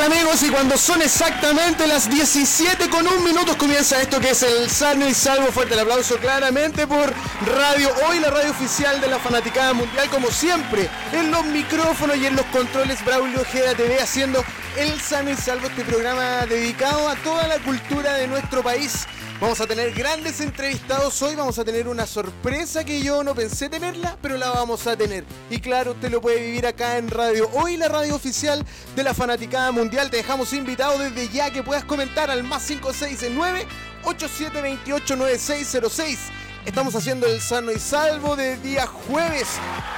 amigos? Y cuando son exactamente las 17 con un minuto comienza esto que es el sano y salvo. Fuerte el aplauso claramente por Radio Hoy, la radio oficial de la Fanaticada Mundial, como siempre, en los micrófonos y en los controles Braulio Ojeda TV haciendo el sano y salvo, este programa dedicado a toda la cultura de nuestro país. Vamos a tener grandes entrevistados hoy, vamos a tener una sorpresa que yo no pensé tenerla, pero la vamos a tener. Y claro, usted lo puede vivir acá en Radio Hoy, la radio oficial de la Fanaticada Mundial. Te dejamos invitado desde ya que puedas comentar al más 569 8728 9606. Estamos haciendo el sano y salvo de día jueves.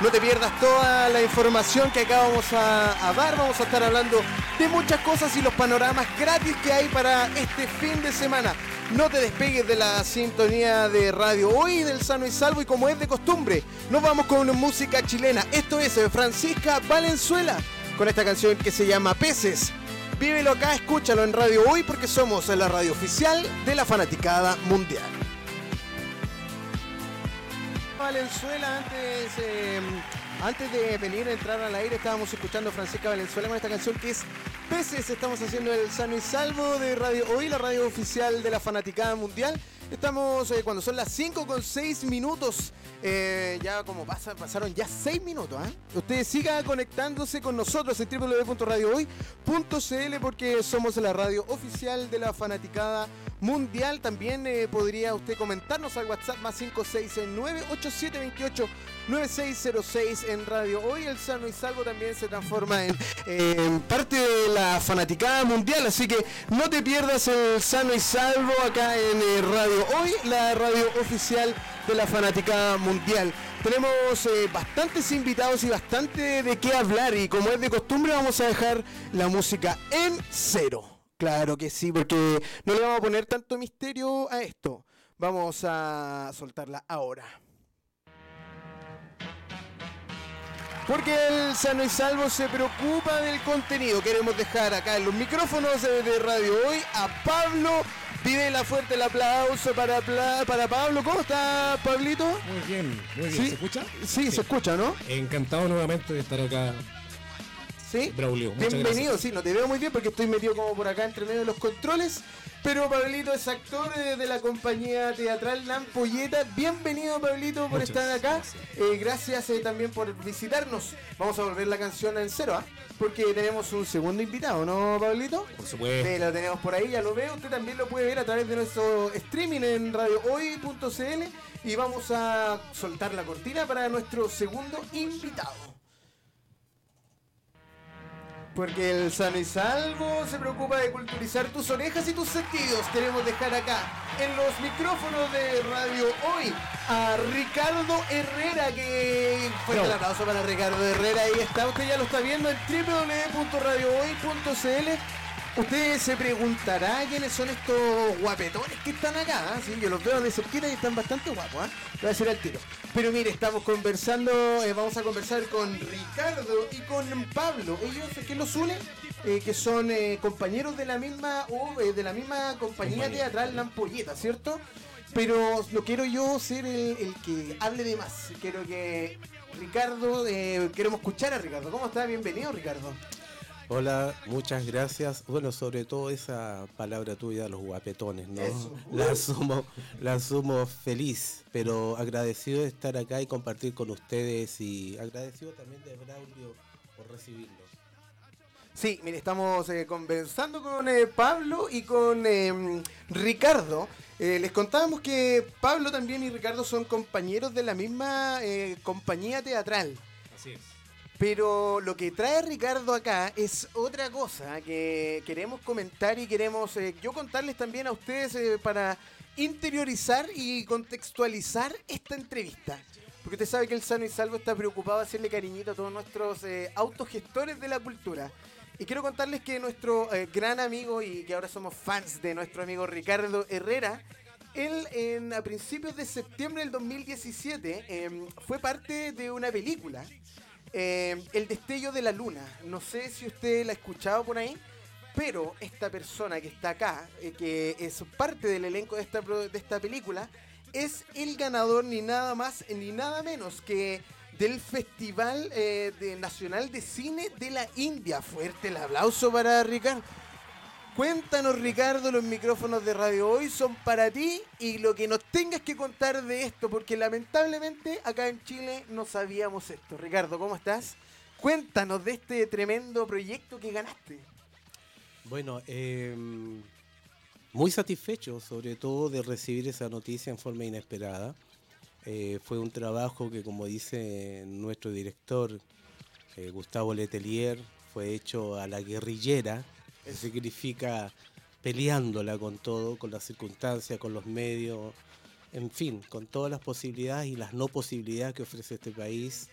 No te pierdas toda la información que acá vamos a, dar. Vamos a estar hablando de muchas cosas y los panoramas gratis que hay para este fin de semana. No te despegues de la sintonía de radio hoy del sano y salvo y como es de costumbre, nos vamos con una música chilena. Esto es Francisca Valenzuela con esta canción que se llama Peces. Vívelo acá, escúchalo en Radio Hoy porque somos la radio oficial de la fanaticada mundial. Valenzuela antes eh, antes de venir a entrar al aire estábamos escuchando a Francisca Valenzuela con esta canción que es Peces. Estamos haciendo el sano y salvo de Radio Hoy, la radio oficial de la fanaticada mundial. Estamos eh, cuando son las 5 con 6 minutos. Eh, ya como pasa, pasaron ya 6 minutos. ¿eh? Usted siga conectándose con nosotros en www.radiohoy.cl porque somos la radio oficial de la fanaticada mundial. También eh, podría usted comentarnos al WhatsApp más 569 8728 9606 en Radio Hoy. El Sano y Salvo también se transforma en, en, parte de la fanaticada mundial. Así que no te pierdas el Sano y Salvo acá en eh, Radio Hoy, la radio oficial de la fanaticada mundial. Tenemos eh, bastantes invitados y bastante de qué hablar. Y como es de costumbre, vamos a dejar la música en cero. Claro que sí, porque no le vamos a poner tanto misterio a esto. Vamos a soltarla ahora. Porque el sano y salvo se preocupa del contenido. Queremos dejar acá en los micrófonos de Radio Hoy a Pablo Videla. Fuerte el aplauso para, para Pablo. ¿Cómo está, Pablito? Muy bien, muy bien. ¿Sí? ¿Se escucha? Sí, sí, se escucha, ¿no? Encantado nuevamente de estar acá. Sí. Braulio. Bienvenido, sí, no te veo muy bien porque estoy metido como por acá entre medio de los controles. Pero Pablito es actor de, de la compañía teatral Lampolleta. Bienvenido, Pablito, por Muchas estar acá. gracias. Eh, gracias eh, también por visitarnos. Vamos a volver la canción en cero, ¿ah? Porque tenemos un segundo invitado, ¿no, Pablito? Por supuesto. Lo tenemos por ahí, ya lo veo. Usted también lo puede ver a través de nuestro streaming en radiohoy.cl. Y vamos a soltar la cortina para nuestro segundo invitado. Porque el sano y salvo se preocupa de culturizar tus orejas y tus sentidos. Queremos dejar acá en los micrófonos de Radio Hoy a Ricardo Herrera, que fue el aplauso para Ricardo Herrera. Ahí está, usted ya lo está viendo en www.radiohoy.cl. Usted se preguntará quiénes son estos guapetones que están acá. Sí, yo los veo de cerquita y están bastante guapos. Lo voy a decir al tiro. Pero mire, estamos conversando, eh, vamos a conversar con Ricardo y con Pablo. Ellos, ¿qué los une? Eh, que son eh, compañeros de la misma o, eh, de la misma compañía Compañía. teatral Lampolleta, ¿cierto? Pero no quiero yo ser el, el que hable de más. Quiero que Ricardo, eh, queremos escuchar a Ricardo. ¿Cómo está? Bienvenido, Ricardo. Hola, muchas gracias. Bueno, sobre todo esa palabra tuya, los guapetones, ¿no? Eso. La asumo, la asumo feliz, pero agradecido de estar acá y compartir con ustedes y agradecido también de Braulio por recibirlos. Sí, mire, estamos eh, conversando con eh, Pablo y con eh, Ricardo. Eh, les contábamos que Pablo también y Ricardo son compañeros de la misma eh, compañía teatral. Así es. Pero lo que trae Ricardo acá es otra cosa que queremos comentar y queremos eh, yo contarles también a ustedes eh, para interiorizar y contextualizar esta entrevista. Porque usted sabe que el Sano y Salvo está preocupado de hacerle cariñito a todos nuestros eh, autogestores de la cultura. Y quiero contarles que nuestro eh, gran amigo y que ahora somos fans de nuestro amigo Ricardo Herrera, él en, a principios de septiembre del 2017 eh, fue parte de una película eh, El destello de la luna. No sé si usted la ha escuchado por ahí, pero esta persona que está acá, eh, que es parte del elenco de esta, de esta película, es el ganador ni nada más ni nada menos que del Festival eh, Nacional de Cine de la India. Fuerte el aplauso para Ricardo. Cuéntanos, Ricardo, los micrófonos de Radio Hoy son para ti y lo que nos tengas que contar de esto, porque lamentablemente acá en Chile no sabíamos esto. Ricardo, ¿cómo estás? Cuéntanos de este tremendo proyecto que ganaste. Bueno, eh, muy satisfecho sobre todo de recibir esa noticia en forma inesperada. Eh, fue un trabajo que, como dice nuestro director eh, Gustavo Letelier, fue hecho a la guerrillera, que significa peleándola con todo, con las circunstancias, con los medios, en fin, con todas las posibilidades y las no posibilidades que ofrece este país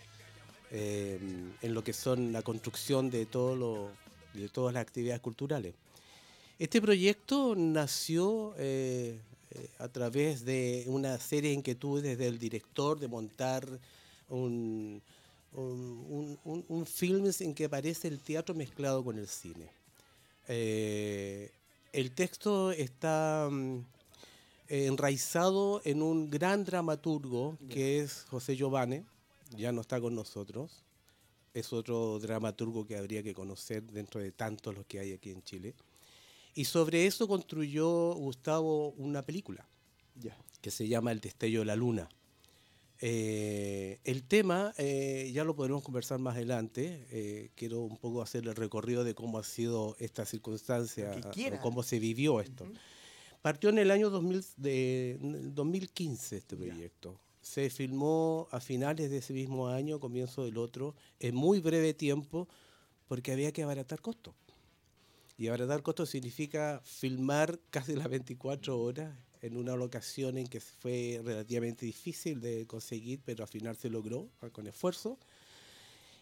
eh, en lo que son la construcción de, todo lo, de todas las actividades culturales. Este proyecto nació eh, eh, a través de una serie de inquietudes del director de montar un, un, un film en que aparece el teatro mezclado con el cine. Eh, el texto está mm, enraizado en un gran dramaturgo que es José Giovanni, ya no está con nosotros, es otro dramaturgo que habría que conocer dentro de tantos los que hay aquí en Chile. Y sobre eso construyó Gustavo una película que se llama El destello de la luna. Eh, el tema eh, ya lo podremos conversar más adelante. Eh, quiero un poco hacer el recorrido de cómo ha sido esta circunstancia, o cómo se vivió esto. Partió en el año 2000 de, en el 2015 este proyecto. Se filmó a finales de ese mismo año, comienzo del otro, en muy breve tiempo, porque había que abaratar costos. Y abaratar costos significa filmar casi las 24 horas en una locación en que fue relativamente difícil de conseguir, pero al final se logró ah, con esfuerzo.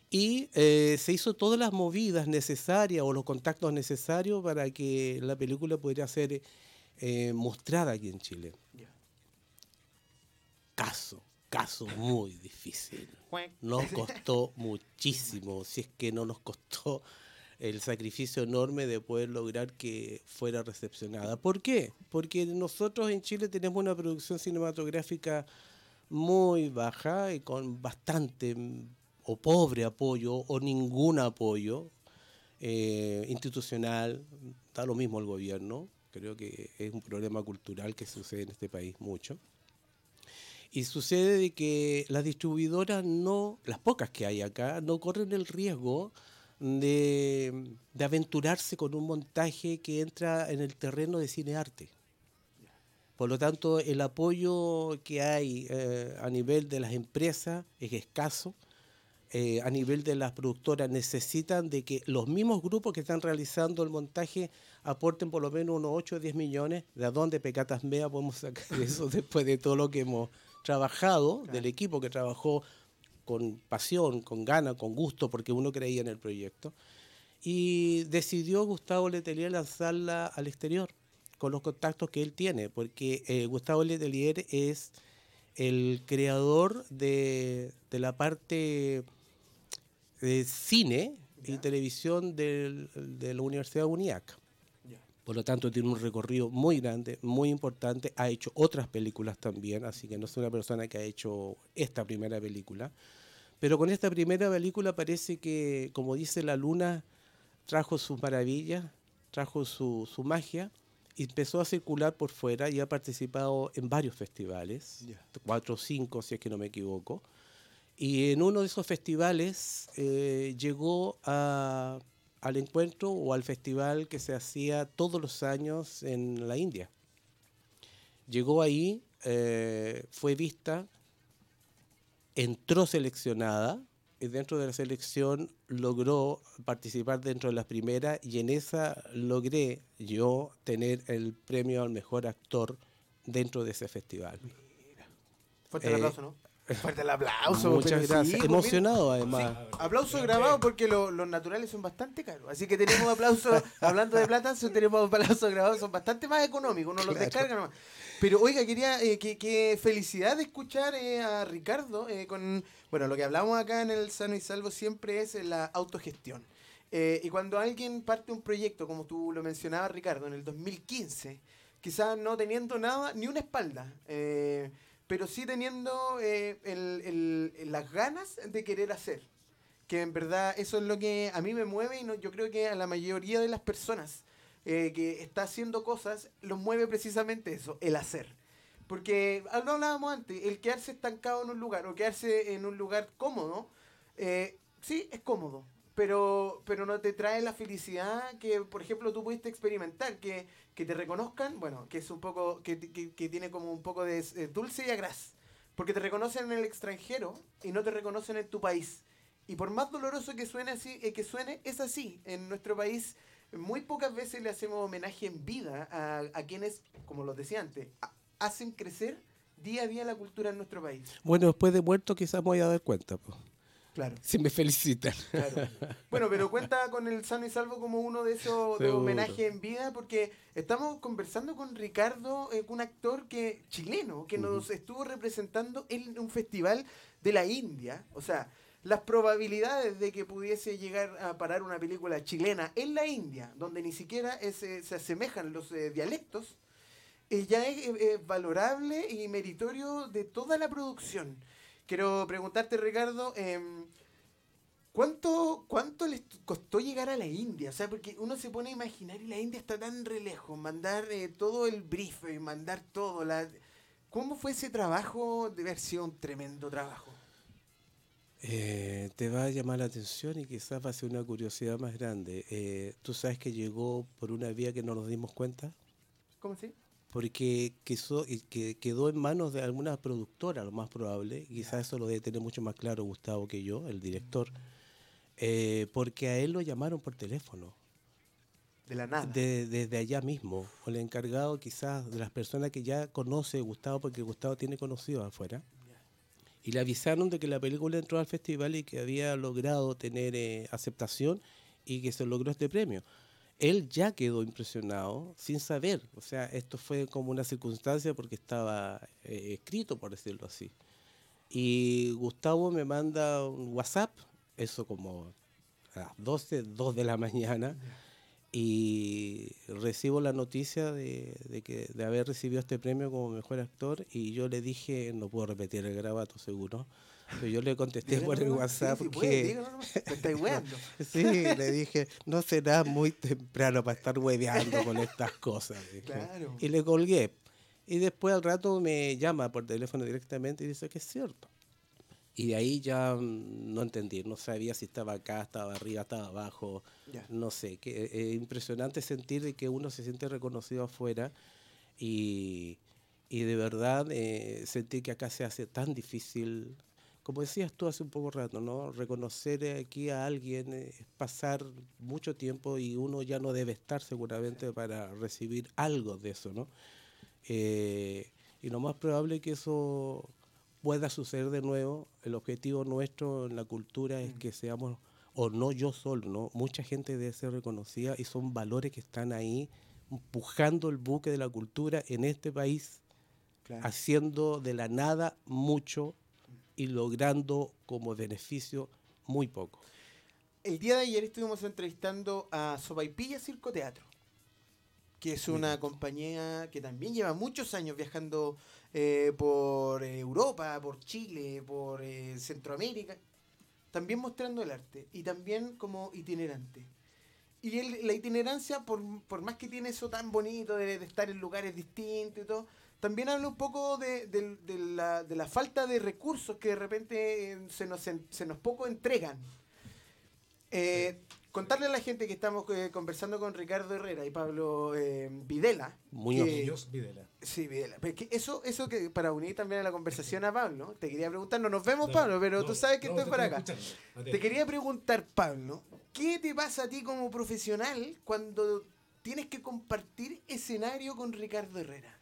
Y eh, se hizo todas las movidas necesarias o los contactos necesarios para que la película pudiera ser eh, mostrada aquí en Chile. Caso, caso muy difícil. Nos costó muchísimo, si es que no nos costó el sacrificio enorme de poder lograr que fuera recepcionada. ¿Por qué? Porque nosotros en Chile tenemos una producción cinematográfica muy baja y con bastante mm, o pobre apoyo o ningún apoyo eh, institucional, da lo mismo el gobierno, creo que es un problema cultural que sucede en este país mucho. Y sucede de que las distribuidoras no, las pocas que hay acá, no corren el riesgo de, de aventurarse con un montaje que entra en el terreno de cine-arte. Por lo tanto, el apoyo que hay eh, a nivel de las empresas es escaso. Eh, a nivel de las productoras necesitan de que los mismos grupos que están realizando el montaje aporten por lo menos unos 8 o 10 millones. ¿De dónde Pecatas Mea podemos sacar eso después de todo lo que hemos trabajado, del equipo que trabajó con pasión, con gana, con gusto, porque uno creía en el proyecto. Y decidió Gustavo Letelier lanzarla al exterior, con los contactos que él tiene, porque eh, Gustavo Letelier es el creador de, de la parte de cine y televisión del- de la Universidad de UNIAC. Por lo tanto, tiene un recorrido muy grande, muy importante. Ha hecho otras películas también, así que no es una persona que ha hecho esta primera película. Pero con esta primera película parece que, como dice la luna, trajo sus maravillas, trajo su, su magia, y empezó a circular por fuera y ha participado en varios festivales, cuatro o cinco si es que no me equivoco. Y en uno de esos festivales eh, llegó a- al encuentro o al festival que se hacía todos los años en la India. Llegó ahí, eh, fue vista, entró seleccionada y dentro de la selección logró participar dentro de las primeras y en esa logré yo tener el premio al mejor actor dentro de ese festival. Fuerte el Eh, aplauso, ¿no? Fuerte el aplauso. Muchas pero sí, gracias. pues, Emocionado además. sí, aplauso grabado porque lo- los naturales son bastante caros. Así que tenemos aplausos, hablando de plata, tenemos aplausos grabados, son bastante más económicos, uno los descarga nomás. Pero oiga, quería, eh, que, que felicidad de escuchar eh, a Ricardo eh, con, bueno, lo que hablamos acá en el Sano y Salvo siempre es la autogestión. Eh, y cuando alguien parte un proyecto, como tú lo mencionabas, Ricardo, en el 2015, quizás no teniendo nada, ni una espalda, eh, pero sí teniendo eh, el- el- las ganas de querer hacer. Que en verdad eso es lo que a mí me mueve y no, yo creo que a la mayoría de las personas eh, que está haciendo cosas, los mueve precisamente eso, el hacer. Porque lo hablábamos antes, el quedarse estancado en un lugar o quedarse en un lugar cómodo, eh, sí, es cómodo, pero, pero no te trae la felicidad que, por ejemplo, tú pudiste experimentar, que, que te reconozcan, bueno, que es un poco, que, que- tiene como un poco de dulce y agraz, porque te reconocen en el extranjero y no te reconocen en tu país. Y por más doloroso que suene así, eh, que suene, es así. En nuestro país muy pocas veces le hacemos homenaje en vida a, a quienes, como los decía antes, ha- hacen crecer día a día la cultura en nuestro país. Bueno, después de muerto quizás me voy a dar cuenta, pues, Claro. si me felicitan. Claro. Bueno, pero cuenta con el sano y salvo como uno de esos de homenaje en vida, porque estamos conversando con Ricardo, eh, un actor que chileno, que nos estuvo representando en un festival de la India. O sea, las probabilidades de que pudiese llegar a parar una película chilena en la India, donde ni siquiera es, eh, se asemejan los eh, dialectos, eh, ya es eh, valorable y meritorio de toda la producción. Quiero preguntarte, Ricardo, em, ¿cuánto, ¿cuánto les costó llegar a la India? O sea, porque uno se pone a imaginar y la India está tan re lejos, mandar eh, todo el brief, mandar todo. La... ¿Cómo fue ese trabajo? Sido un tremendo trabajo. Eh, te va a llamar la atención y quizás va a ser una curiosidad más grande. Eh, Tú sabes que llegó por una vía que no nos dimos cuenta, ¿Cómo así? Porque quiso, que quedó en manos de alguna productora, lo más probable. Quizás eso lo debe tener mucho más claro Gustavo que yo, el director. eh, porque a él lo llamaron por teléfono. De la nada. de- desde allá mismo, o el encargado quizás de las personas que ya conoce Gustavo, porque Gustavo tiene conocidos afuera, y le avisaron de que la película entró al festival y que había logrado tener eh, aceptación y que se logró este premio. Él ya quedó impresionado sin saber, o sea, esto fue como una circunstancia porque estaba eh, escrito, por decirlo así. Y Gustavo me manda un WhatsApp, eso como a las 12, 2 de la mañana, y recibo la noticia de, de que de haber recibido este premio como mejor actor y yo le dije, no puedo repetir el grabato seguro, pero yo le contesté por el WhatsApp sí, sí puede, que... weando. Sí, le dije, no será muy temprano para estar hueveando con estas cosas. Claro. Y le colgué. Y después al rato me llama por teléfono directamente y dice que es cierto. Y de ahí ya mm, no entendí, no sabía si estaba acá, estaba arriba, estaba abajo, Ya. no sé. que Es impresionante sentir de que uno se siente reconocido afuera y, y de verdad eh, sentir que acá se hace tan difícil, como decías tú hace un poco rato, ¿no? Reconocer aquí a alguien eh, es pasar mucho tiempo y uno ya no debe estar seguramente para recibir algo de eso, ¿no? Eh, y lo más probable que eso pueda suceder de nuevo. El objetivo nuestro en la cultura es que seamos, o no yo solo, ¿no? Mucha gente debe ser reconocida y son valores que están ahí empujando el buque de la cultura en este país, Claro. haciendo de la nada mucho y logrando como beneficio muy poco. El día de ayer estuvimos entrevistando a Sopaipilla Circo Teatro, que es una compañía que también lleva muchos años viajando eh, por Europa, por Chile, por eh, Centroamérica, también mostrando el arte y también como itinerante. Y el- la itinerancia, por, por más que tiene eso tan bonito de, de estar en lugares distintos y todo, también habla un poco de, de- de la, de la falta de recursos que de repente eh, se nos, se nos poco entregan. Eh, contarle a la gente que estamos eh, conversando con Ricardo Herrera y Pablo eh, Videla. Que- Muñoz Videla. Sí, Videla. Pero es que eso, eso que para unir también a la conversación a Pablo, te quería preguntar, no nos vemos. Pablo, pero No, tú sabes que no, estoy te para acá. Te quería preguntar, Pablo, ¿qué te pasa a ti como profesional cuando tienes que compartir escenario con Ricardo Herrera?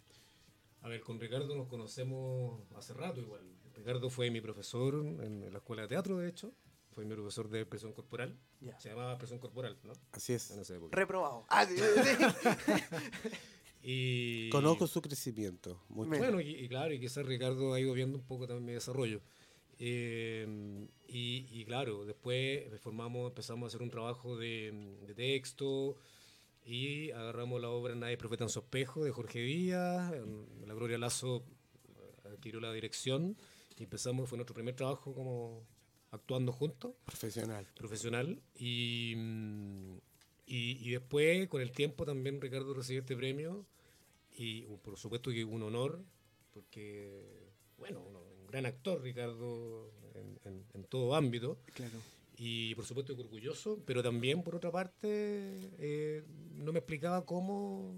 A ver, con Ricardo nos conocemos hace rato igual. Ricardo fue mi profesor en la escuela de teatro, de hecho. Fue mi profesor de expresión corporal. Ya. Se llamaba expresión corporal, ¿no? Así es. En esa época. Reprobado. Ah. Y... Conozco su crecimiento. mucho. Bueno, y, y claro, y quizás Ricardo ha ido viendo un poco también mi desarrollo. Eh, y, y claro, después formamos, empezamos a hacer un trabajo de, de texto y agarramos la obra Nadie profeta en su espejo de Jorge Díaz, la Gloria Lazo, eh, adquirió la dirección y empezamos, fue nuestro primer trabajo como actuando juntos. Profesional. Profesional. Y, mm, y, después, con el tiempo, también Ricardo recibió este premio. Y por supuesto que un honor, porque, bueno, un gran actor, Ricardo, en, en, todo ámbito. Claro. Y por supuesto que orgulloso, pero también, por otra parte, eh, no me explicaba cómo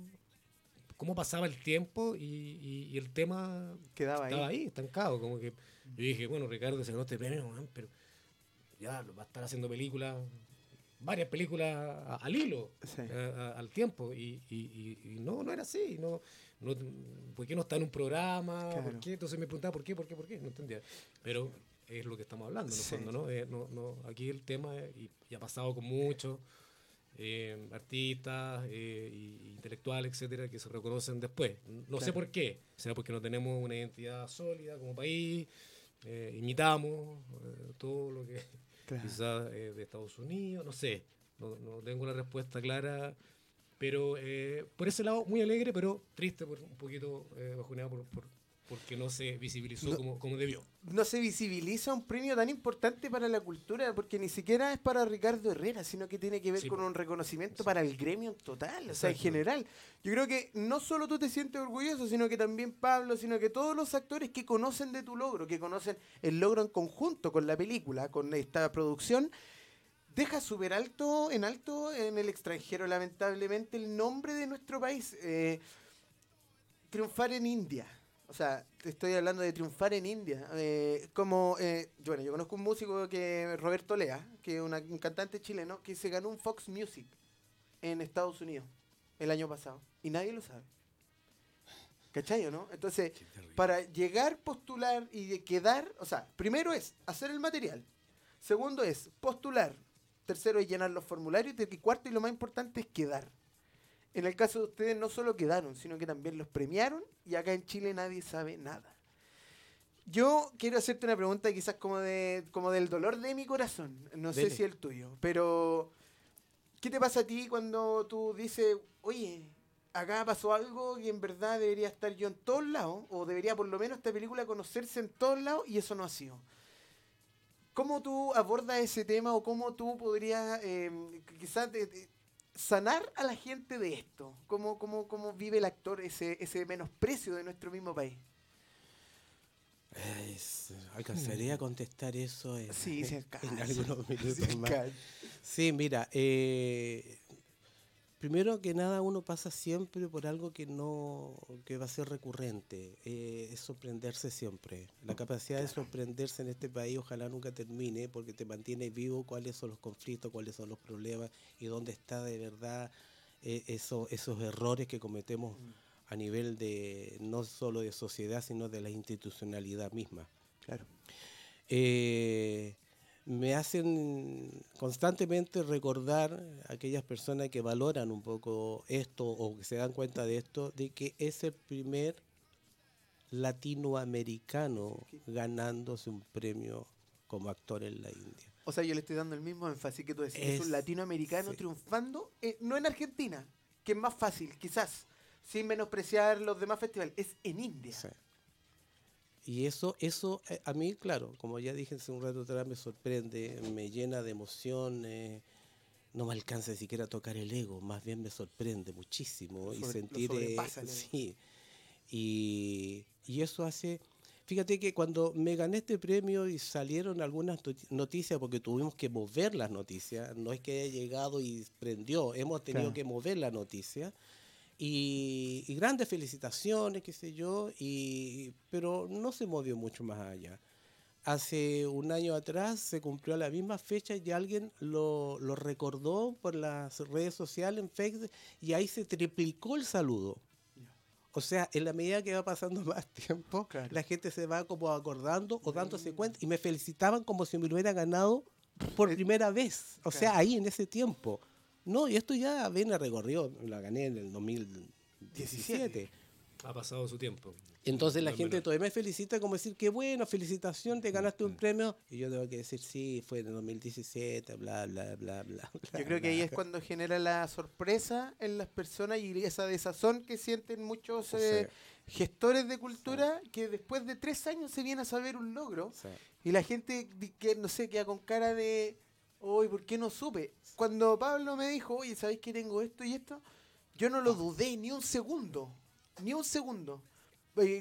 cómo pasaba el tiempo y, y, el tema Quedaba estaba ahí. estancado. Como que yo dije, bueno, Ricardo se ganó este premio, pero ya va a estar haciendo películas, varias películas al hilo, al tiempo. Y, y, no, no era así. No, no, ¿Por qué no está en un programa? ¿Por qué? Entonces me preguntaba, ¿por qué? ¿Por qué? ¿Por qué? No entendía. Pero es lo que estamos hablando, en el fondo, ¿no? Eh, no, no aquí el tema, y, ha pasado con muchos eh, artistas, eh, intelectuales, etcétera, que se reconocen después. No sé por qué. Será porque no tenemos una identidad sólida como país, eh, imitamos todo lo que quizás de Estados Unidos, no sé. No, no, tengo una respuesta clara, pero por ese lado muy alegre, pero triste, por, un poquito bajoneado por, por, porque no se visibilizó como, como, debió. No se visibiliza un premio tan importante para la cultura, porque ni siquiera es para Ricardo Herrera, sino que tiene que ver con un reconocimiento para el gremio en total, o sea, en general. Yo creo que no solo tú te sientes orgulloso, sino que también Pablo, sino que todos los actores que conocen de tu logro, que conocen el logro en conjunto con la película, con esta producción, deja súper alto, en alto en el extranjero, lamentablemente, el nombre de nuestro país. Eh, triunfar en India o sea, te estoy hablando de triunfar en India. Eh, como, eh, bueno, yo conozco un músico que Roberto Lea, que es un cantante chileno, que se ganó un Fox Music en Estados Unidos el año pasado. Y nadie lo sabe. ¿Cachai no? Entonces, para llegar, postular y quedar, o sea, primero es hacer el material. Segundo es postular. Tercero es llenar los formularios. Y cuarto y lo más importante es quedar. En el caso de ustedes no solo quedaron, sino que también los premiaron y acá en Chile nadie sabe nada. Yo quiero hacerte una pregunta quizás como, de, como del dolor de mi corazón, no sé si el tuyo, pero ¿qué te pasa a ti cuando tú dices, oye, acá pasó algo y en verdad debería estar yo en todos lados, o debería por lo menos esta película conocerse en todos lados y eso no ha sido? ¿Cómo tú abordas ese tema o cómo tú podrías eh, quizás sanar a la gente de esto? ¿Cómo, cómo, cómo vive el actor ese, ese menosprecio de nuestro mismo país? alcanzaría a contestar eso en, sí, en algunos minutos más. Sí, mira, eh, primero que nada uno pasa siempre por algo que no que va a ser recurrente, eh, es sorprenderse siempre. La capacidad de sorprenderse en este país ojalá nunca termine porque te mantiene vivo cuáles son los conflictos, cuáles son los problemas y dónde está de verdad eh, eso, esos errores que cometemos mm. a nivel de no solo de sociedad, sino de la institucionalidad misma. Claro. Eh, me hacen constantemente recordar a aquellas personas que valoran un poco esto o que se dan cuenta de esto, de que es el primer latinoamericano ganándose un premio como actor en la India. O sea, yo le estoy dando el mismo énfasis que tú decís, es, un latinoamericano triunfando, eh, no en Argentina, que es más fácil, quizás, sin menospreciar los demás festivales, es en India. Y eso, eso eh, a mí, claro, como ya dije hace un rato atrás, me sorprende, me llena de emoción, no me alcanza ni siquiera a tocar el ego, más bien me sorprende muchísimo y sentir... Eh, sí, y, y eso hace... Fíjate que cuando me gané este premio y salieron algunas noticias, porque tuvimos que mover las noticias, no es que haya llegado y prendió, hemos tenido que mover la noticia. Y, grandes felicitaciones, qué sé yo, y, pero no se movió mucho más allá. Hace un año atrás se cumplió la misma fecha y alguien lo, lo recordó por las redes sociales, en Facebook, y ahí se triplicó el saludo. O sea, en la medida que va pasando más tiempo, la gente se va como acordando o dándose mm. cuenta y me felicitaban como si me hubiera ganado por primera vez. O sea, ahí en ese tiempo. No, y esto ya viene recorrido, la gané en el 2017. Ha pasado su tiempo. Entonces la gente todavía me felicita como decir, qué bueno, felicitación, te ganaste un premio. Y yo tengo que decir, sí, fue en el 2017, bla, bla, bla, bla. Yo creo que ahí es cuando genera la sorpresa en las personas y esa desazón que sienten muchos eh, gestores de cultura que después de tres años se viene a saber un logro y la gente que no sé queda con cara de hoy ¿por qué no supe? Cuando Pablo me dijo, oye, ¿sabéis que tengo esto y esto? Yo no lo dudé ni un segundo, ni un segundo.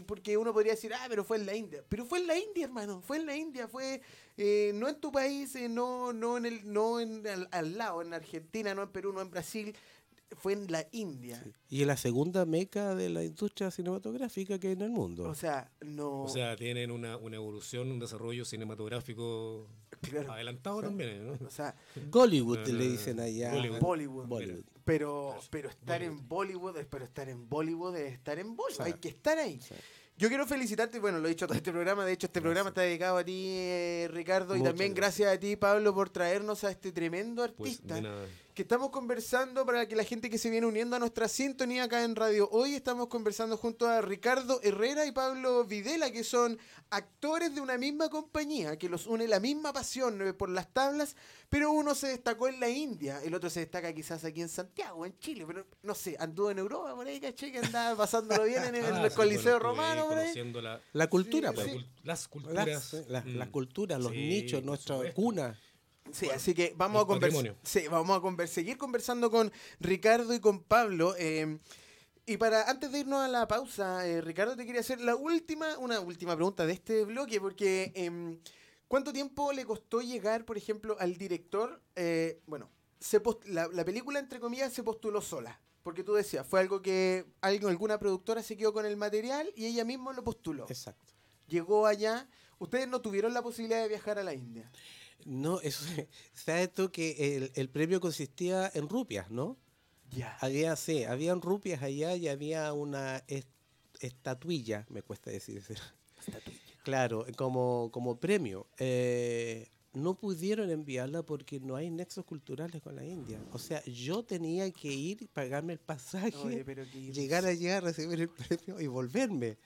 Porque uno podría decir, ah, pero fue en la India. Pero fue en la India, hermano. Fue en la India. Fue eh, no en tu país, eh, no, no, en el, no en, al, lado, en Argentina, no en Perú, no en Brasil fue en la India. Y en la segunda meca de la industria cinematográfica que hay en el mundo. O sea, no. O sea, tienen una, una evolución, un desarrollo cinematográfico adelantado también, ¿no? O sea, Bollywood le dicen allá. Bollywood. Bollywood. Pero, pero estar en Bollywood, pero estar en Bollywood es estar en Bollywood. Hay que estar ahí. Yo quiero felicitarte, bueno, lo he dicho todo este programa, de hecho este programa está dedicado a ti, eh, Ricardo, y también gracias. a ti, Pablo, por traernos a este tremendo pues, artista que estamos conversando para que la gente que se viene uniendo a nuestra sintonía acá en Radio Hoy, estamos conversando junto a Ricardo Herrera y Pablo Videla, que son actores de una misma compañía, que los une la misma pasión eh, por las tablas, pero uno se destacó en la India, el otro se destaca quizás aquí en Santiago, en Chile, pero no sé, anduvo en Europa por ahí, caché, que andaba pasándolo bien en el, ah, Coliseo Romano, por ahí. La, cultura, pues. Las culturas. Las, mm. culturas, los nichos, nuestra cuna. Sí, así que vamos a conversar. Sí, vamos a seguir conversando con Ricardo y con Pablo. Eh, y para antes de irnos a la pausa, eh, Ricardo, te quería hacer la última, una última pregunta de este bloque, porque em, ¿cuánto tiempo le costó llegar, por ejemplo, al director? Eh, bueno, se la, la, película, entre comillas, se postuló sola. Porque tú decías, fue algo que alguien, alguna productora se quedó con el material y ella misma lo postuló. Exacto. Llegó allá. Ustedes no tuvieron la posibilidad de viajar a la India. No, eso, sabes tú que el, premio consistía en rupias, ¿no? Ya. Había, sí, habían rupias allá y había una estatuilla, me cuesta decir. Estatuilla. Claro, como, como premio. Eh, no pudieron enviarla porque no hay nexos culturales con la India. O sea, yo tenía que ir, pagarme el pasaje, llegar allá, recibir el premio y volverme.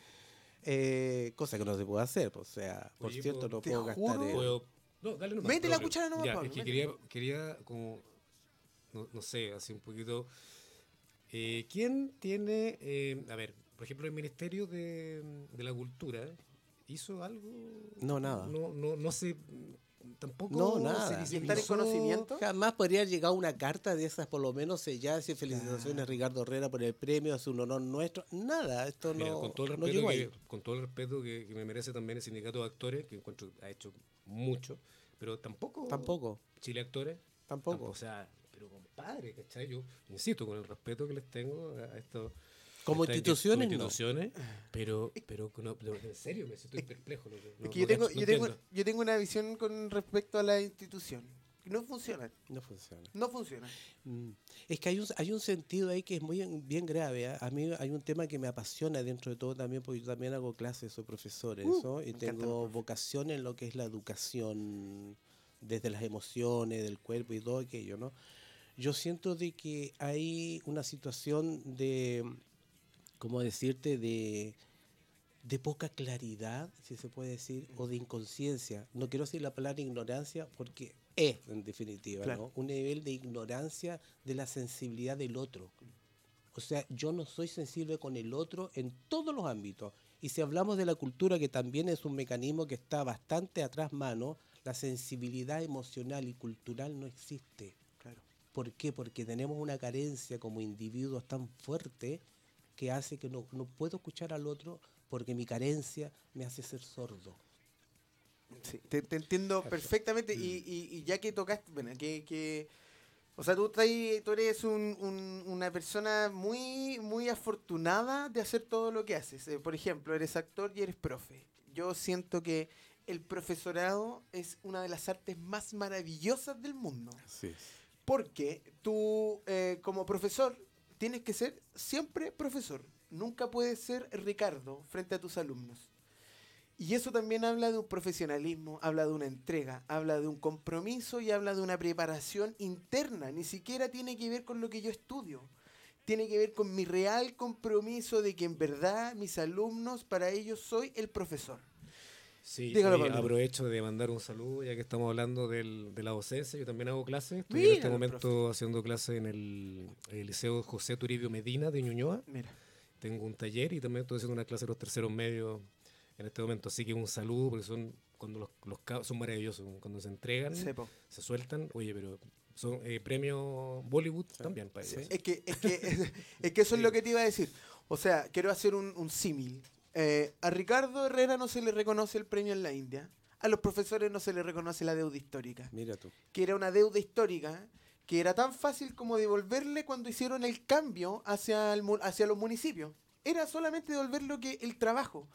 Eh, cosa que no se puede hacer. O sea, por cierto, no puedo gastar. El... No, dale nomás. Mete la cuchara nomás, ya, Es que quería, quería como, no, no, sé, así un poquito... Eh, ¿Quién tiene, eh, a ver, por ejemplo, el Ministerio de, de, la Cultura hizo algo? No, nada. No, no, no sé, tampoco no, nada. Se estar en conocimiento? Jamás podría llegar una carta de esas, por lo menos ya decir felicitaciones a Ricardo Herrera por el premio, es un honor nuestro. Nada, esto no. Con todo el respeto, que, con todo el respeto que, me merece también el sindicato de actores, que encuentro ha hecho mucho, pero tampoco. Tampoco. Chile Actores. Tampoco. o sea, pero compadre, ¿cachai? Yo insisto con el respeto que les tengo a estos como instituciones, instituciones pero, pero, en serio me siento perplejo. yo, tengo, yo, tengo, yo tengo una visión con respecto a la institución. No funciona. No funciona. No funciona. Mm. Es que hay un, hay un sentido ahí que es muy bien grave. ¿eh? A mí hay un tema que me apasiona dentro de todo también, porque yo también hago clases, soy profesor uh, y tengo vocación en lo que es la educación desde las emociones, del cuerpo y todo aquello, ¿no? Yo siento de que hay una situación de ¿cómo decirte?, de, de poca claridad, si se puede decir, o de inconsciencia. No quiero decir la palabra ignorancia porque es, en definitiva, ¿no? un nivel de ignorancia de la sensibilidad del otro. O sea, yo no soy sensible con el otro en todos los ámbitos. Y si hablamos de la cultura, que también es un mecanismo que está bastante atrás mano, la sensibilidad emocional y cultural no existe. Claro. ¿Por qué? Porque tenemos una carencia como individuos tan fuerte que hace que no, puedo escuchar al otro porque mi carencia me hace ser sordo. Sí, te, entiendo perfectamente y, ya que tocaste, bueno, que, o sea, tú, tú eres una persona muy, muy afortunada de hacer todo lo que haces. Eh, por ejemplo, eres actor y eres profe. Yo siento que el profesorado es una de las artes más maravillosas del mundo. Sí. Porque tú, eh, como profesor, tienes que ser siempre profesor. Nunca puedes ser Ricardo frente a tus alumnos. Y eso también habla de un profesionalismo, habla de una entrega, habla de un compromiso y habla de una preparación interna. Ni siquiera tiene que ver con lo que yo estudio. Tiene que ver con mi real compromiso de que en verdad mis alumnos, para ellos soy el profesor. Sí, aprovecho de mandar un saludo, ya que estamos hablando del, de la docencia. Yo también hago clases. Estoy en este momento haciendo clases en el, Liceo José Turibio Medina de Ñuñoa. Mira. tengo un taller y también estoy haciendo una clase de los terceros medios en este momento. Así que un saludo, porque son cuando los, los son maravillosos, cuando se entregan, se sueltan, oye, pero son eh, premios Bollywood también para ellos. Es, que, es, que, es, que eso es lo que te iba a decir. O sea, quiero hacer un, un símil. Eh, a Ricardo Herrera no se le reconoce el premio en la India. A los profesores no se le reconoce la deuda histórica. Mira tú. Que era una deuda histórica que era tan fácil como devolverle cuando hicieron el cambio hacia, el, hacia los municipios. Era solamente devolver lo que el trabajo.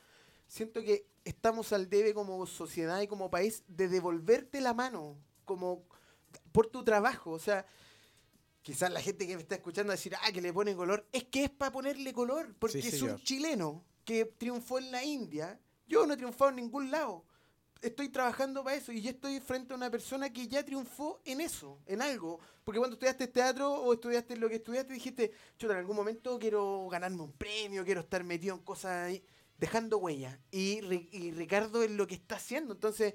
Siento que estamos al debe como sociedad y como país de devolverte la mano como por tu trabajo. O sea, quizás la gente que me está escuchando decir, ah, que le pone color, es que es para ponerle color, porque es un chileno que triunfó en la India. Yo no he triunfado en ningún lado estoy trabajando para eso y ya estoy frente a una persona que ya triunfó en eso, en algo. Porque cuando estudiaste teatro o estudiaste lo que estudiaste, dijiste, yo en algún momento quiero ganarme un premio, quiero estar metido en cosas ahí, dejando huella. Y, y Ricardo es lo que está haciendo. Entonces,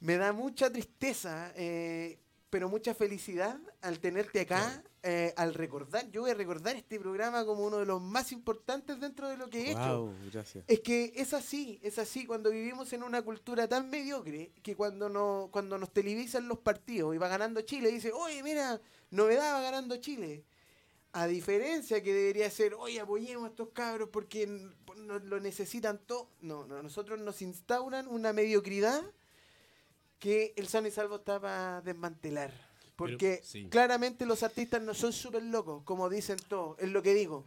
me da mucha tristeza eh, pero mucha felicidad al tenerte acá, eh, al recordar. Yo voy a recordar este programa como uno de los más importantes dentro de lo que he hecho. Gracias. Es que es así, es así. Cuando vivimos en una cultura tan mediocre que cuando, no, cuando nos televisan los partidos y va ganando Chile, dice, oye, mira, novedad va ganando Chile. A diferencia que debería ser, oye, apoyemos a estos cabros porque lo necesitan todo. No, no, nosotros nos instauran una mediocridad que el Sano y Salvo estaba a desmantelar. Porque claramente los artistas no son súper locos, como dicen todos, es lo que digo.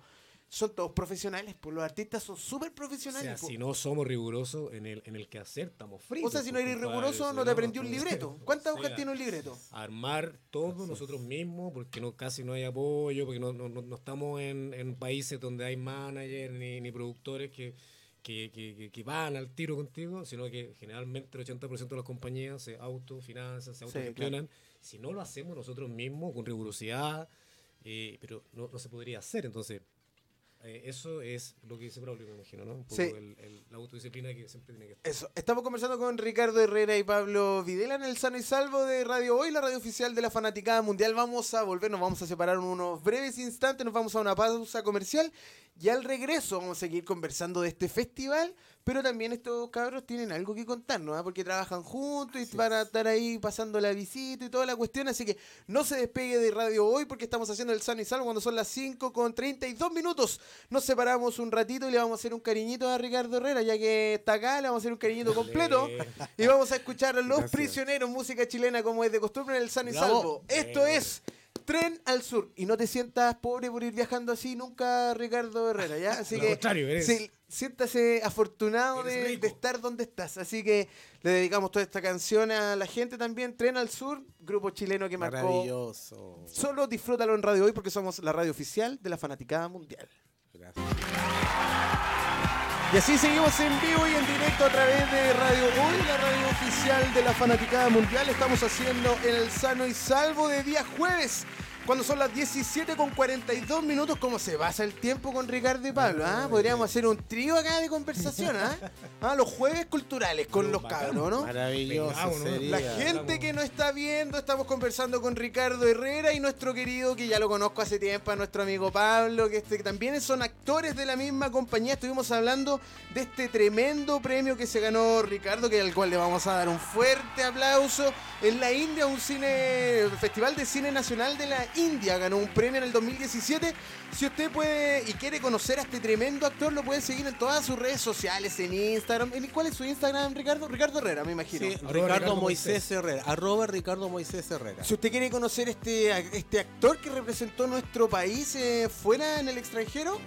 Son todos profesionales, pues los artistas son súper profesionales. O sea, si no somos rigurosos en el, en el que hacer, estamos fritos. O sea, si no eres riguroso, no te aprendí un libreto. ¿Cuántas hojas tiene un libreto? Armar todo nosotros mismos, porque no casi no hay apoyo, porque no, no, no estamos en, en, países donde hay managers ni, ni productores que que, que, van al tiro contigo, sino que generalmente el 80% de las compañías se autofinancian, se autogestionan. Si no lo hacemos nosotros mismos con rigurosidad, eh, pero no, no se podría hacer. Entonces, eh, eso es lo que dice Braulio, me imagino, ¿no? Un poco el, la autodisciplina que siempre tiene que estar. Eso. Estamos conversando con Ricardo Herrera y Pablo Videla en el Sano y Salvo de Radio Hoy, la radio oficial de la Fanaticada Mundial. Vamos a volver, nos vamos a separar unos breves instantes, nos vamos a una pausa comercial y al regreso vamos a seguir conversando de este festival, pero también estos cabros tienen algo que contarnos, ¿ah? porque trabajan juntos y van a estar ahí pasando la visita y toda la cuestión. Así que no se despegue de radio hoy porque estamos haciendo el sano y salvo cuando son las 5 con 32 minutos. Nos separamos un ratito y le vamos a hacer un cariñito a Ricardo Herrera, ya que está acá, le vamos a hacer un cariñito completo. y vamos a escuchar a Los Prisioneros, música chilena como es de costumbre en el sano y salvo. Esto es tren al sur. Y no te sientas pobre por ir viajando así nunca, Ricardo Herrera, ¿ya? Así que siéntase afortunado de, estar donde estás. Así que le dedicamos toda esta canción a la gente también. Tren al sur, grupo chileno que marcó. Maravilloso. Solo disfrútalo en Radio Hoy porque somos la radio oficial de la Fanaticada Mundial. Gracias. Y así seguimos en vivo y en directo a través de Radio Hoy, la radio oficial de la Fanaticada Mundial. Estamos haciendo el sano y salvo de día jueves cuando son las 17 con 42 minutos, ¿cómo se pasa el tiempo con Ricardo y Pablo? ¿ah? Podríamos hacer un trío acá de conversación, ¿ah? ¿ah? Los jueves culturales con los cabros, ¿no? Maravilloso. La gente que no está viendo, estamos conversando con Ricardo Herrera y nuestro querido, que ya lo conozco hace tiempo, a nuestro amigo Pablo, que, este, que también son actores de la misma compañía. Estuvimos hablando de este tremendo premio que se ganó Ricardo, que al cual le vamos a dar un fuerte aplauso. En la India, un cine, Festival de Cine Nacional de la India ganó un premio en el 2017. Si usted puede y quiere conocer a este tremendo actor, lo puede seguir en todas sus redes sociales, en Instagram. ¿Cuál es su Instagram, Ricardo? Ricardo Herrera, me imagino. Sí, Ricardo, Moisés Herrera. Arroba Ricardo Moisés Herrera. Si usted quiere conocer este, este actor que representó nuestro país eh, fuera en el extranjero,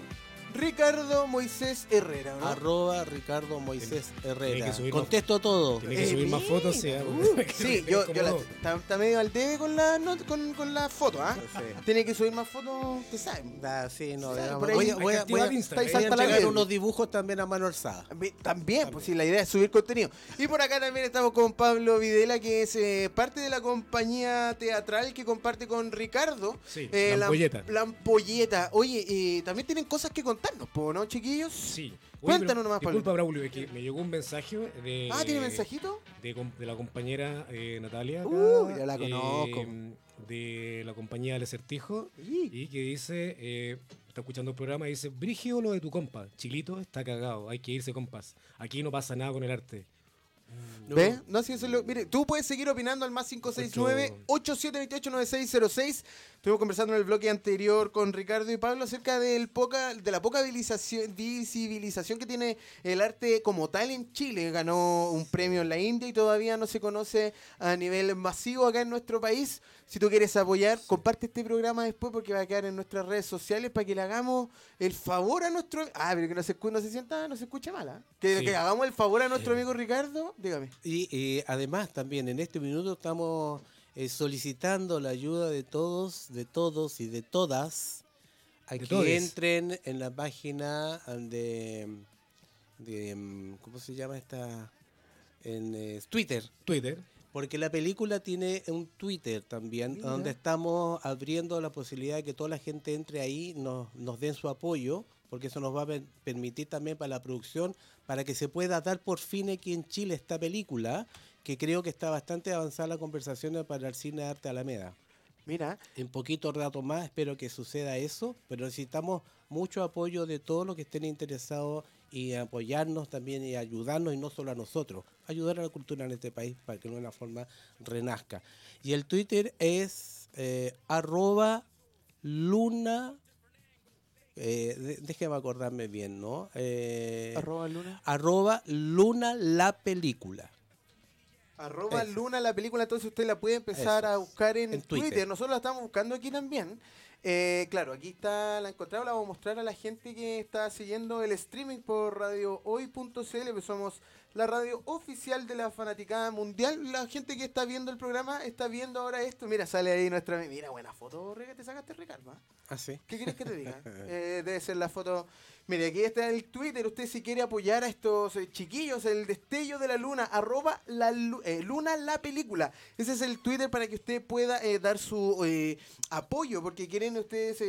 Ricardo Moisés Herrera. ¿no? Arroba Ricardo Moisés Herrera. Contesto todo. Tiene que subir más fotos, sí. Uh, sí, yo, yo está, medio al debe con la, con, con la foto, ¿ah? Tiene que subir más fotos, ¿qué sabes? Ah, sí, no, voy, voy, a, voy, a, voy unos dibujos también a mano alzada. También, pues sí, la idea es subir contenido. Y por acá también estamos con Pablo Videla, que es eh, parte de la compañía teatral que comparte con Ricardo. Sí, eh, la, ampolleta. La, ampolleta. Oye, eh, también tienen cosas que contar ¿no, chiquillos? Sí. Cuéntanos nomás, Disculpa, Braulio, que me llegó un mensaje de. Ah, ¿tiene mensajito? De, la compañera eh, Natalia. uh, ya la conozco. de la compañía del acertijo y que dice: eh, está escuchando el programa y dice, Brigio lo de tu compa, Chilito está cagado, hay que irse compas, aquí no pasa nada con el arte. No. ¿Ve? No, si eso lo, mire, tú puedes seguir opinando al más 569-8728-9606. Estuvimos conversando en el bloque anterior con Ricardo y Pablo acerca del poca, de la poca visibilización que tiene el arte como tal en Chile. Ganó un premio en la India y todavía no se conoce a nivel masivo acá en nuestro país. Si tú quieres apoyar, comparte este programa después porque va a quedar en nuestras redes sociales para que le hagamos el favor a nuestro. Ah, pero que no se, no se sienta, no se escuche mala. ¿ah? Que, que, hagamos el favor a nuestro amigo Ricardo. Dígame. Y además también en este minuto estamos eh, solicitando la ayuda de todos, de todos y de todas a que entren en la página de, de ¿cómo se llama esta? En eh, Twitter. Twitter porque la película tiene un Twitter también, donde estamos abriendo la posibilidad de que toda la gente entre ahí, nos, nos den su apoyo, porque eso nos va a permitir también para la producción, para que se pueda dar por fin aquí en Chile esta película, que creo que está bastante avanzada la conversación para el cine de arte Alameda. Mira. En poquito rato más espero que suceda eso, pero necesitamos mucho apoyo de todos los que estén interesados y apoyarnos también y ayudarnos y no solo a nosotros, ayudar a la cultura en este país para que de una forma renazca. Y el Twitter es eh, arroba luna, eh, déjeme acordarme bien, ¿no? Eh, arroba luna. Arroba luna la película. Arroba Luna la película, entonces usted la puede empezar a buscar en, Twitter. Nosotros la estamos buscando aquí también. Eh, claro, aquí está la encontrada, la vamos a mostrar a la gente que está siguiendo el streaming por radiohoy.cl, pues somos la radio oficial de la fanaticada mundial. La gente que está viendo el programa está viendo ahora esto. Mira, sale ahí nuestra... Mira, buena foto, que te sacaste, Ricardo. ¿ah? ¿Ah, sí? ¿Qué quieres que te diga? Eh, debe ser la foto Mire, aquí está el Twitter. Usted si quiere apoyar a estos eh, chiquillos, el destello de la luna, arroba la eh, luna la película. Ese es el Twitter para que usted pueda eh, dar su apoyo, porque quieren ustedes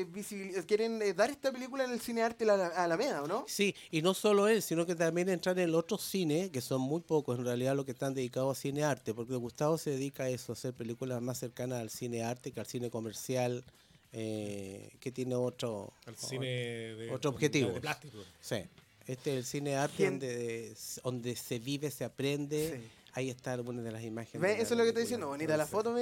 quieren dar esta película en el cine arte la, Alameda, ¿o no? Sí, y no solo él, sino que también entrar en el otro cine, que son muy pocos en realidad los que están dedicados a cine arte, porque Gustavo se dedica a eso, a hacer películas más cercanas al cine arte que al cine comercial eh, que tiene otro, otro objetivo. Sí. Este es el cine arte donde, donde se vive, se aprende. Ahí está alguna de las imágenes. Eso es lo que estoy diciendo. Bonita la foto,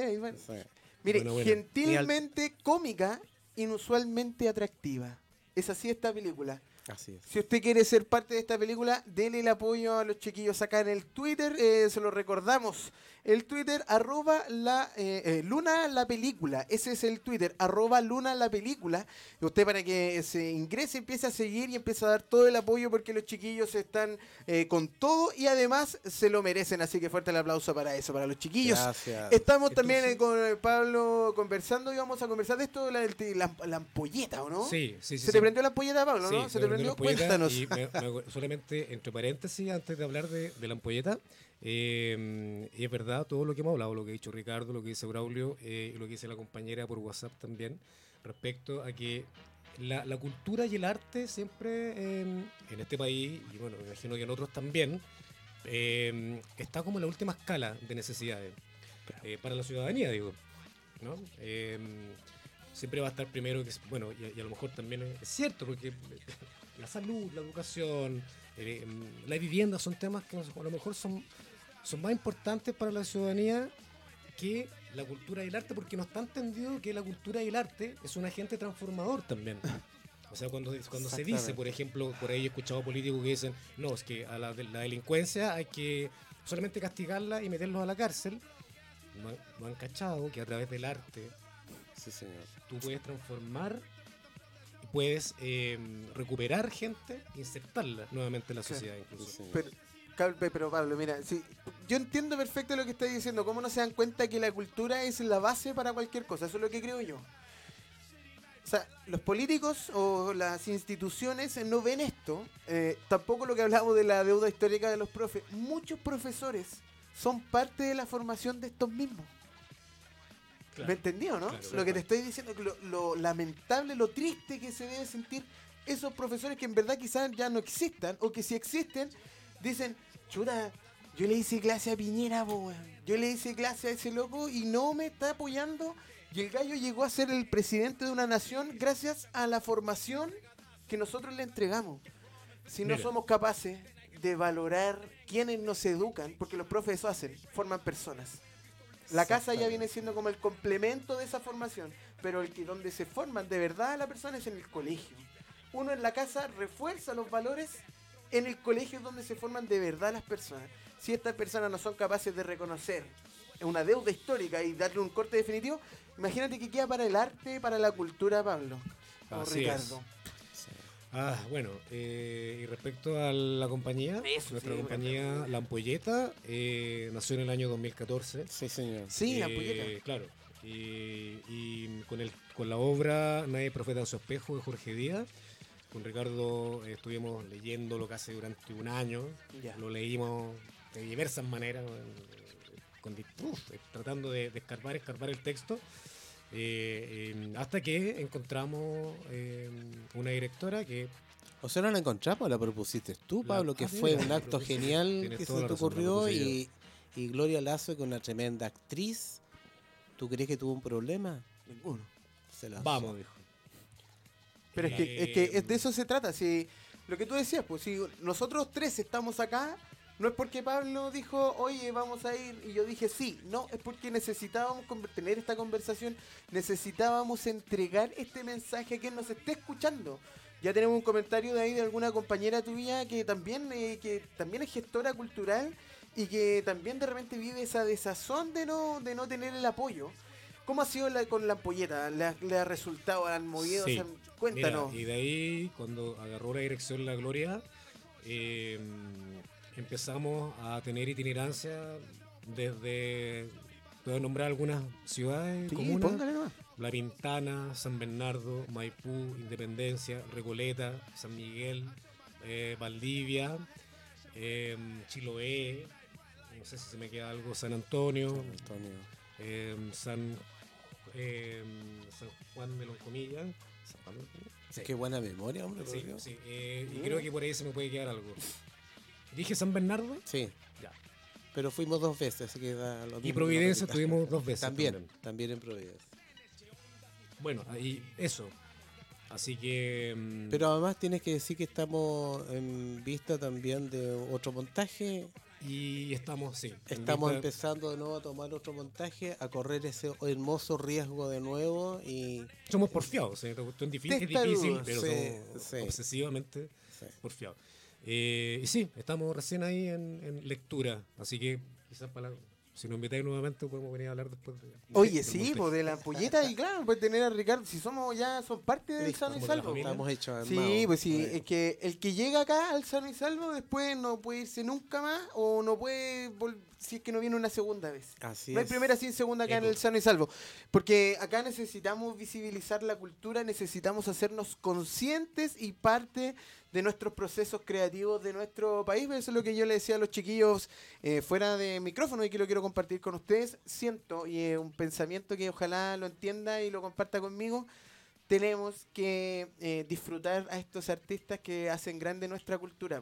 Mire, gentilmente cómica, inusualmente atractiva. Es así esta película. Si usted quiere ser parte de esta película, denle el apoyo a los chiquillos acá en el Twitter. Eh, se lo recordamos. El Twitter, arroba la, eh, eh, Luna la película. Ese es el Twitter, arroba Luna la película. Y usted para que se ingrese, empiece a seguir y empiece a dar todo el apoyo porque los chiquillos están con todo y además se lo merecen. Así que fuerte el aplauso para eso, para los chiquillos. Estamos también con Pablo conversando y vamos a conversar de esto, la, la, ampolleta, ¿o no? Sí, sí, sí. ¿Se te prendió la ampolleta, Pablo, no? ¿Se te y solamente, entre paréntesis, antes de hablar de, la ampolleta, eh, y es verdad todo lo que hemos hablado, lo que ha dicho Ricardo, lo que dice Braulio, eh, y lo que dice la compañera por WhatsApp también, respecto a que la, cultura y el arte siempre en este país, y bueno, me imagino que en otros también, eh, está como en la última escala de necesidades para la ciudadanía, digo. ¿no? siempre va a estar primero, que bueno, y, a lo mejor también es cierto, porque la salud, la educación, eh, la vivienda son temas que a lo mejor son, son más importantes para la ciudadanía que la cultura y el arte, porque no está entendido que la cultura y el arte es un agente transformador también. O sea, cuando, cuando se dice, por ejemplo, por ahí he escuchado políticos que dicen, no, es que a la, la delincuencia hay que solamente castigarla y meterlos a la cárcel, no, han cachado que a través del arte tú puedes transformar puedes em, recuperar gente e insertarla nuevamente en la sociedad incluso. Pero, pero Pablo, mira, yo entiendo perfecto lo que estás diciendo, cómo no se dan cuenta que la cultura es la base para cualquier cosa, eso es lo que creo yo. O sea, los políticos o las instituciones no ven esto, eh, tampoco lo que hablamos de la deuda histórica de los profes. Muchos profesores son parte de la formación de estos mismos. ¿Me entendió, no? lo que te estoy diciendo, lo, lo lamentable, lo triste que se debe sentir esos profesores que en verdad quizás ya no existan, o que si existen, dicen, chuta, yo le hice clase a Piñera, yo le hice clase a ese loco y no me está apoyando Y el gallo llegó a ser el presidente de una nación gracias a la formación que nosotros le entregamos. Si no somos capaces de valorar quienes nos educan, porque los profes eso hacen, forman personas. La casa ya viene siendo como el complemento de esa formación, pero el que donde se forman de verdad la persona es en el colegio. Uno en la casa refuerza los valores, en el colegio es donde se forman de verdad las personas. Si estas personas no son capaces de reconocer una deuda histórica y darle un corte definitivo, imagínate que queda para el arte, para la cultura, Pablo. O Ricardo. Ah, bueno, eh, y respecto a la compañía, nuestra compañía La Ampolleta eh, nació en el año 2014. Sí, señor. Sí, La Ampolleta. Eh, claro. Y, con, el, con la obra Nadie Profeta en su espejo de Jorge Díaz, con Ricardo estuvimos leyéndolo casi durante un año. Lo leímos de diversas maneras, tratando de, de escarbar, escarbar el texto. Eh, hasta que encontramos eh, una directora que... O sea, no la encontramos, la propusiste tú, Pablo, que ah, fue un acto genial que se te ocurrió y, y, Gloria Lazo, que es una tremenda actriz, ¿tú crees que tuvo un problema? Ninguno. Vamos, dijo. Pero es que, es que de eso se trata. Si, lo que tú decías, pues si nosotros tres estamos acá, no es porque Pablo dijo, oye, vamos a ir, y yo dije sí. No, es porque necesitábamos tener esta conversación, necesitábamos entregar este mensaje a quien nos esté escuchando. Ya tenemos un comentario de ahí de alguna compañera tuya que también, eh, que también es gestora cultural y que también de repente vive esa desazón de no, de no tener el apoyo. ¿Cómo ha sido la, con la ampolleta? ¿Le ha, resultado? ¿Han movido? cuéntanos. y de ahí, cuando agarró la dirección La Gloria, eh, empezamos a tener itinerancia desde, puedo nombrar algunas ciudades, comunas, La Pintana, San Bernardo, Maipú, Independencia, Recoleta, San Miguel, eh, Valdivia, em, Chiloé, no sé si se me queda algo, San Antonio, San, em, em, San, Juan de los Comillas. Qué buena memoria, hombre. Sí, eh, y creo que por ahí se me puede quedar algo. ¿Dije San Bernardo? Sí. Ya. Pero fuimos dos veces, así que da lo Y Providencia estuvimos dos veces. También, también, en Providencia. Bueno, ahí eso. Así que. Mm, Pero además tienes que decir que estamos en vista también de otro montaje. Y estamos, sí. Estamos empezando de nuevo a tomar otro montaje, a correr ese hermoso riesgo de nuevo y... Somos porfiados, ¿eh? es difícil, difícil pero somos obsesivamente porfiados. Eh, y sí, estamos recién ahí en, lectura, así que quizás para si nos invitáis nuevamente podemos venir a hablar después. De, Oye, sí, pues de la ampolleta y claro, puede tener a Ricardo, si somos ya, son parte del Sano y Salvo. Estamos hechos Sí, pues sí, es que el que llega acá al Sano y Salvo después no puede irse nunca más o no puede si es que no viene una segunda vez. Así no hay primera sin segunda acá en el Sano y Salvo. Porque acá necesitamos visibilizar la cultura, necesitamos hacernos conscientes y parte de nuestros procesos creativos de nuestro país. Eso es lo que yo le decía a los chiquillos eh, fuera de micrófono y que lo quiero compartir con ustedes. Siento y es un pensamiento que ojalá lo entienda y lo comparta conmigo. Tenemos que eh, disfrutar a estos artistas que hacen grande nuestra cultura.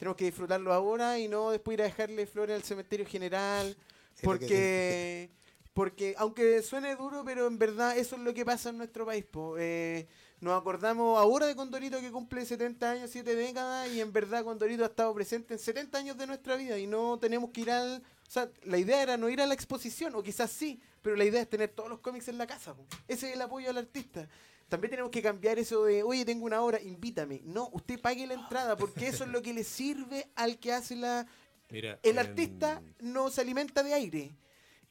Tenemos que disfrutarlo ahora y no después ir a dejarle flores al cementerio general. Porque, porque aunque suene duro, pero en verdad eso es lo que pasa en nuestro país. Eh, nos acordamos ahora de Condorito que cumple 70 años, 7 décadas, y en verdad Condorito ha estado presente en 70 años de nuestra vida y no tenemos que ir al... O sea, la idea era no ir a la exposición, o quizás sí, pero la idea es tener todos los cómics en la casa. Ese es el apoyo al artista. También tenemos que cambiar eso de, oye, tengo una hora, invítame. No, usted pague la entrada, porque eso es lo que le sirve al que hace la... Mira, el artista no se alimenta de aire.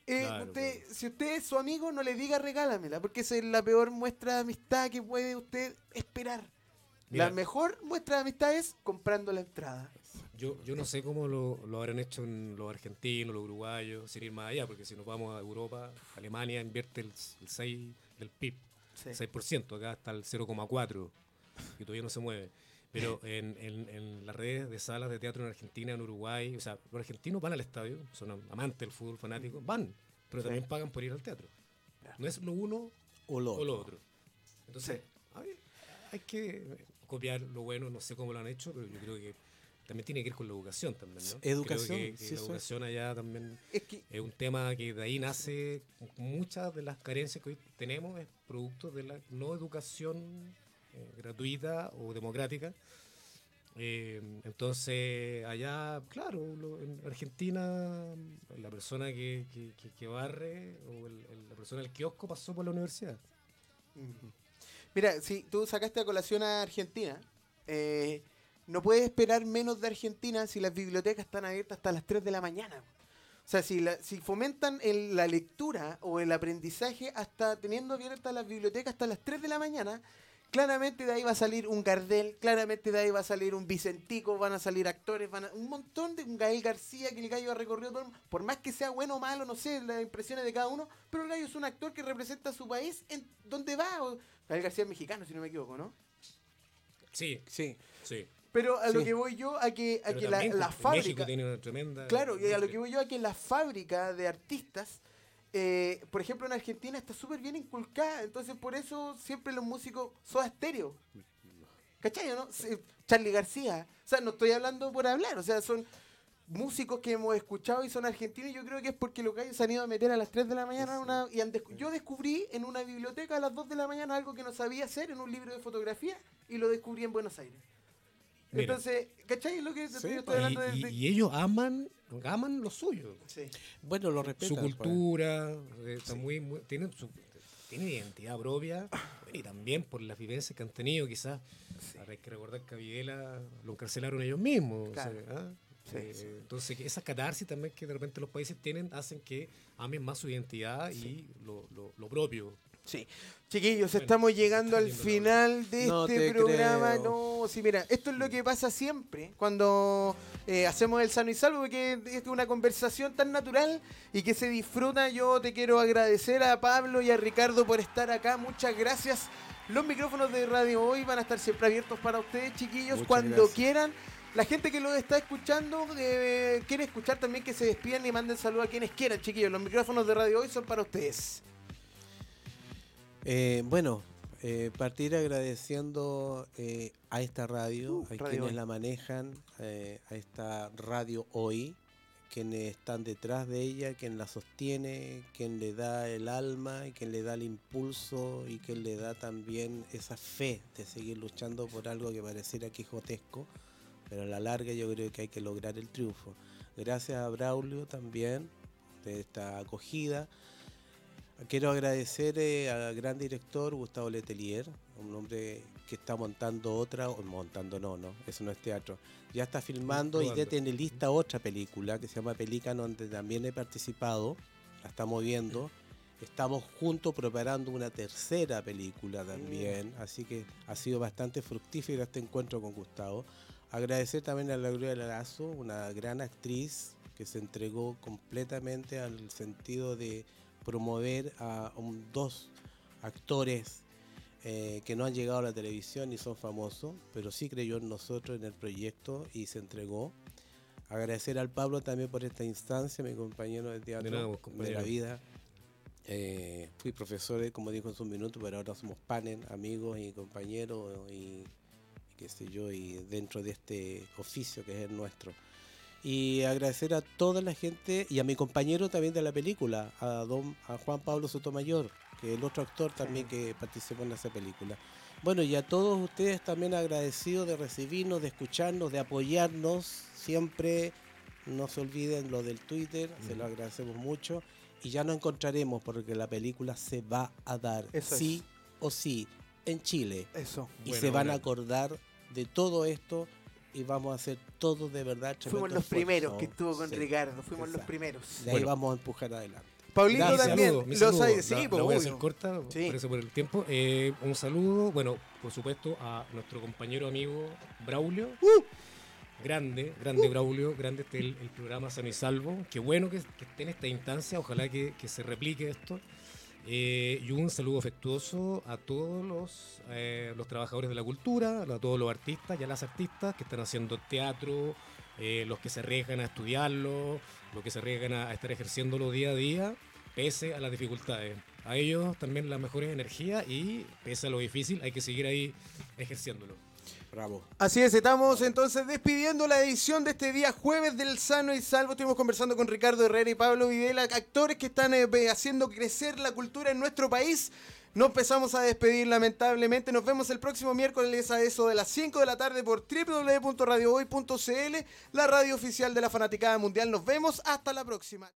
Eh, si usted es su amigo, no le diga regálamela, porque esa es la peor muestra de amistad que puede usted esperar. La mejor muestra de amistad es comprando la entrada. Yo, yo no sé cómo lo, lo habrán hecho en los argentinos, los uruguayos, sin ir más allá, porque si nos vamos a Europa, Alemania invierte el, 6 del PIB, 6%, acá está el 0,4% y todavía no se mueve. Pero en, en, en, las redes de salas de teatro en Argentina, en Uruguay, o sea, los argentinos van al estadio, son amantes del fútbol fanático, van, pero también pagan por ir al teatro. No es lo uno o lo, otro. Entonces, hay que copiar lo bueno, no sé cómo lo han hecho, pero yo creo que también tiene que ver con la educación también, ¿no? Educación, Creo que, sí, la educación allá también Es que es un tema que de ahí nace muchas de las carencias que hoy tenemos es producto de la no educación eh, gratuita o democrática. Eh, entonces, allá, claro, lo- en Argentina, la persona que, que- barre o el- el- la persona del kiosco pasó por la universidad. Mira, si tú sacaste a colación a Argentina, eh, no puedes esperar menos de Argentina si las bibliotecas están abiertas hasta las 3 de la mañana. O sea, si, la- si fomentan el- la lectura o el aprendizaje hasta teniendo abiertas las bibliotecas hasta las 3 de la mañana, claramente de ahí va a salir un Gardel, claramente de ahí va a salir un Vicentico, van a salir actores, van a, un montón de un Gael García que el gallo ha recorrido todo, el- por más que sea bueno o malo, no sé, las impresiones de cada uno, pero el gallo es un actor que representa a su país en donde va. o- Gael García es mexicano, si no me equivoco, ¿no? Sí, Sí. sí. Pero a lo que voy yo, a que, a que la, la México fábrica... tiene una tremenda. Claro, y a lo que voy yo, a que la fábrica de artistas, eh, por ejemplo en Argentina, está súper bien inculcada. Entonces por eso siempre los músicos son estéreo. ¿Cachai, no? Charlie García. O sea, no estoy hablando por hablar, o sea, son músicos que hemos escuchado y son argentinos. y Yo creo que es porque los gallos se han ido a meter a las 3 de la mañana. una- y han descu- yo descubrí en una biblioteca a las 2 de la mañana algo que no sabía hacer en un libro de fotografía y lo descubrí en Buenos Aires. Mira. Entonces, ¿cachai? Lo que te- Sí, pues, estoy hablando y, de... y- y ellos aman, aman lo suyo. Sí. Bueno, lo respetan. su pues. cultura, eh, está muy, muy- tienen su tienen identidad propia y también por las vivencias que han tenido quizás. Ahora hay que recordar que a Videla lo encarcelaron ellos mismos. o sea, Claro. ¿ah? Sí, Eh, sí. Entonces esas catarsis también que de repente los países tienen hacen que amen más su identidad y lo, lo- lo propio. Sí. Chiquillos, Bueno, estamos llegando al final de No este te programa. creo. No, sí, mira, esto es lo que pasa siempre cuando eh, hacemos el sano y salvo, porque es una conversación tan natural y que se disfruta. Yo te quiero agradecer a Pablo y a Ricardo por estar acá. Muchas gracias. Los micrófonos de Radio Hoy van a estar siempre abiertos para ustedes, chiquillos, Muchas cuando gracias. quieran. La gente que lo está escuchando eh, quiere escuchar también que se despidan y manden saludos a quienes quieran, chiquillos. Los micrófonos de Radio Hoy son para ustedes. Eh, bueno, eh, partir agradeciendo eh, a esta radio, Uh, a Radio quienes Hoy. la manejan, a esta radio hoy, quienes están detrás de ella, quien la sostiene, quien le da el alma, y quien le da el impulso y quien le da también esa fe de seguir luchando por algo que pareciera quijotesco, pero a la larga yo creo que hay que lograr el triunfo. Gracias a Braulio también de esta acogida. Quiero agradecer eh, al gran director Gustavo Letelier, un hombre que está montando otra, o montando no, no, eso no es teatro. Ya está filmando y ya tiene lista otra película que se llama Pelícano, donde también he participado, la estamos viendo. Estamos juntos preparando una tercera película también, así que ha sido bastante fructífero este encuentro con Gustavo. Agradecer también a la Gloria Lazo, una gran actriz que se entregó completamente al sentido de promover a un- dos actores eh, que no han llegado a la televisión ni son famosos, pero sí creyó en nosotros, en el proyecto y se entregó. Agradecer al Pablo también por esta instancia, mi compañero de teatro De nada, de compañero. la vida. Eh, fui profesor, eh, como dijo en su minuto, pero ahora somos panes, amigos y compañeros y, y qué sé yo, y dentro de este oficio que es el nuestro. Y agradecer a toda la gente y a mi compañero también de la película, a, don, a Juan Pablo Sotomayor, que es el otro actor también que participó en esa película. Bueno, y a todos ustedes también agradecidos de recibirnos, de escucharnos, de apoyarnos. Siempre no se olviden lo del Twitter, se lo agradecemos mucho. Y ya nos encontraremos porque la película se va a dar, Eso sí es. o sí, en Chile. Eso. Y Bueno, se van bueno. a acordar de todo esto y vamos a hacer todo de verdad. Fuimos los primeros que estuvo con Sí. Ricardo, fuimos los primeros. De ahí Bueno. vamos a empujar adelante. Paulito Gracias. también, saludo, los saludo. hay, La- sí, la pues, voy a hacer corta, Sí. por eso por el tiempo. Eh, un saludo, bueno, por supuesto, a nuestro compañero amigo Braulio. Uh. Grande, grande Braulio, grande este el, el programa Sano y Salvo. Qué bueno que, que esté en esta instancia, ojalá que, que se replique esto. Eh, y un saludo afectuoso a todos los, eh, los trabajadores de la cultura, a todos los artistas y a las artistas que están haciendo teatro, eh, los que se arriesgan a estudiarlo, los que se arriesgan a, a estar ejerciéndolo día a día, pese a las dificultades. A ellos también las mejores energías y pese a lo difícil hay que seguir ahí ejerciéndolo. Bravo. Así es, estamos entonces despidiendo la edición de este día jueves del Sano y Salvo. Estuvimos conversando con Ricardo Herrera y Pablo Videla, actores que están eh, haciendo crecer la cultura en nuestro país. Nos empezamos a despedir lamentablemente. Nos vemos el próximo miércoles a eso de las 5 de la tarde por www.radiohoy.cl, la radio oficial de la Fanaticada Mundial. Nos vemos hasta la próxima.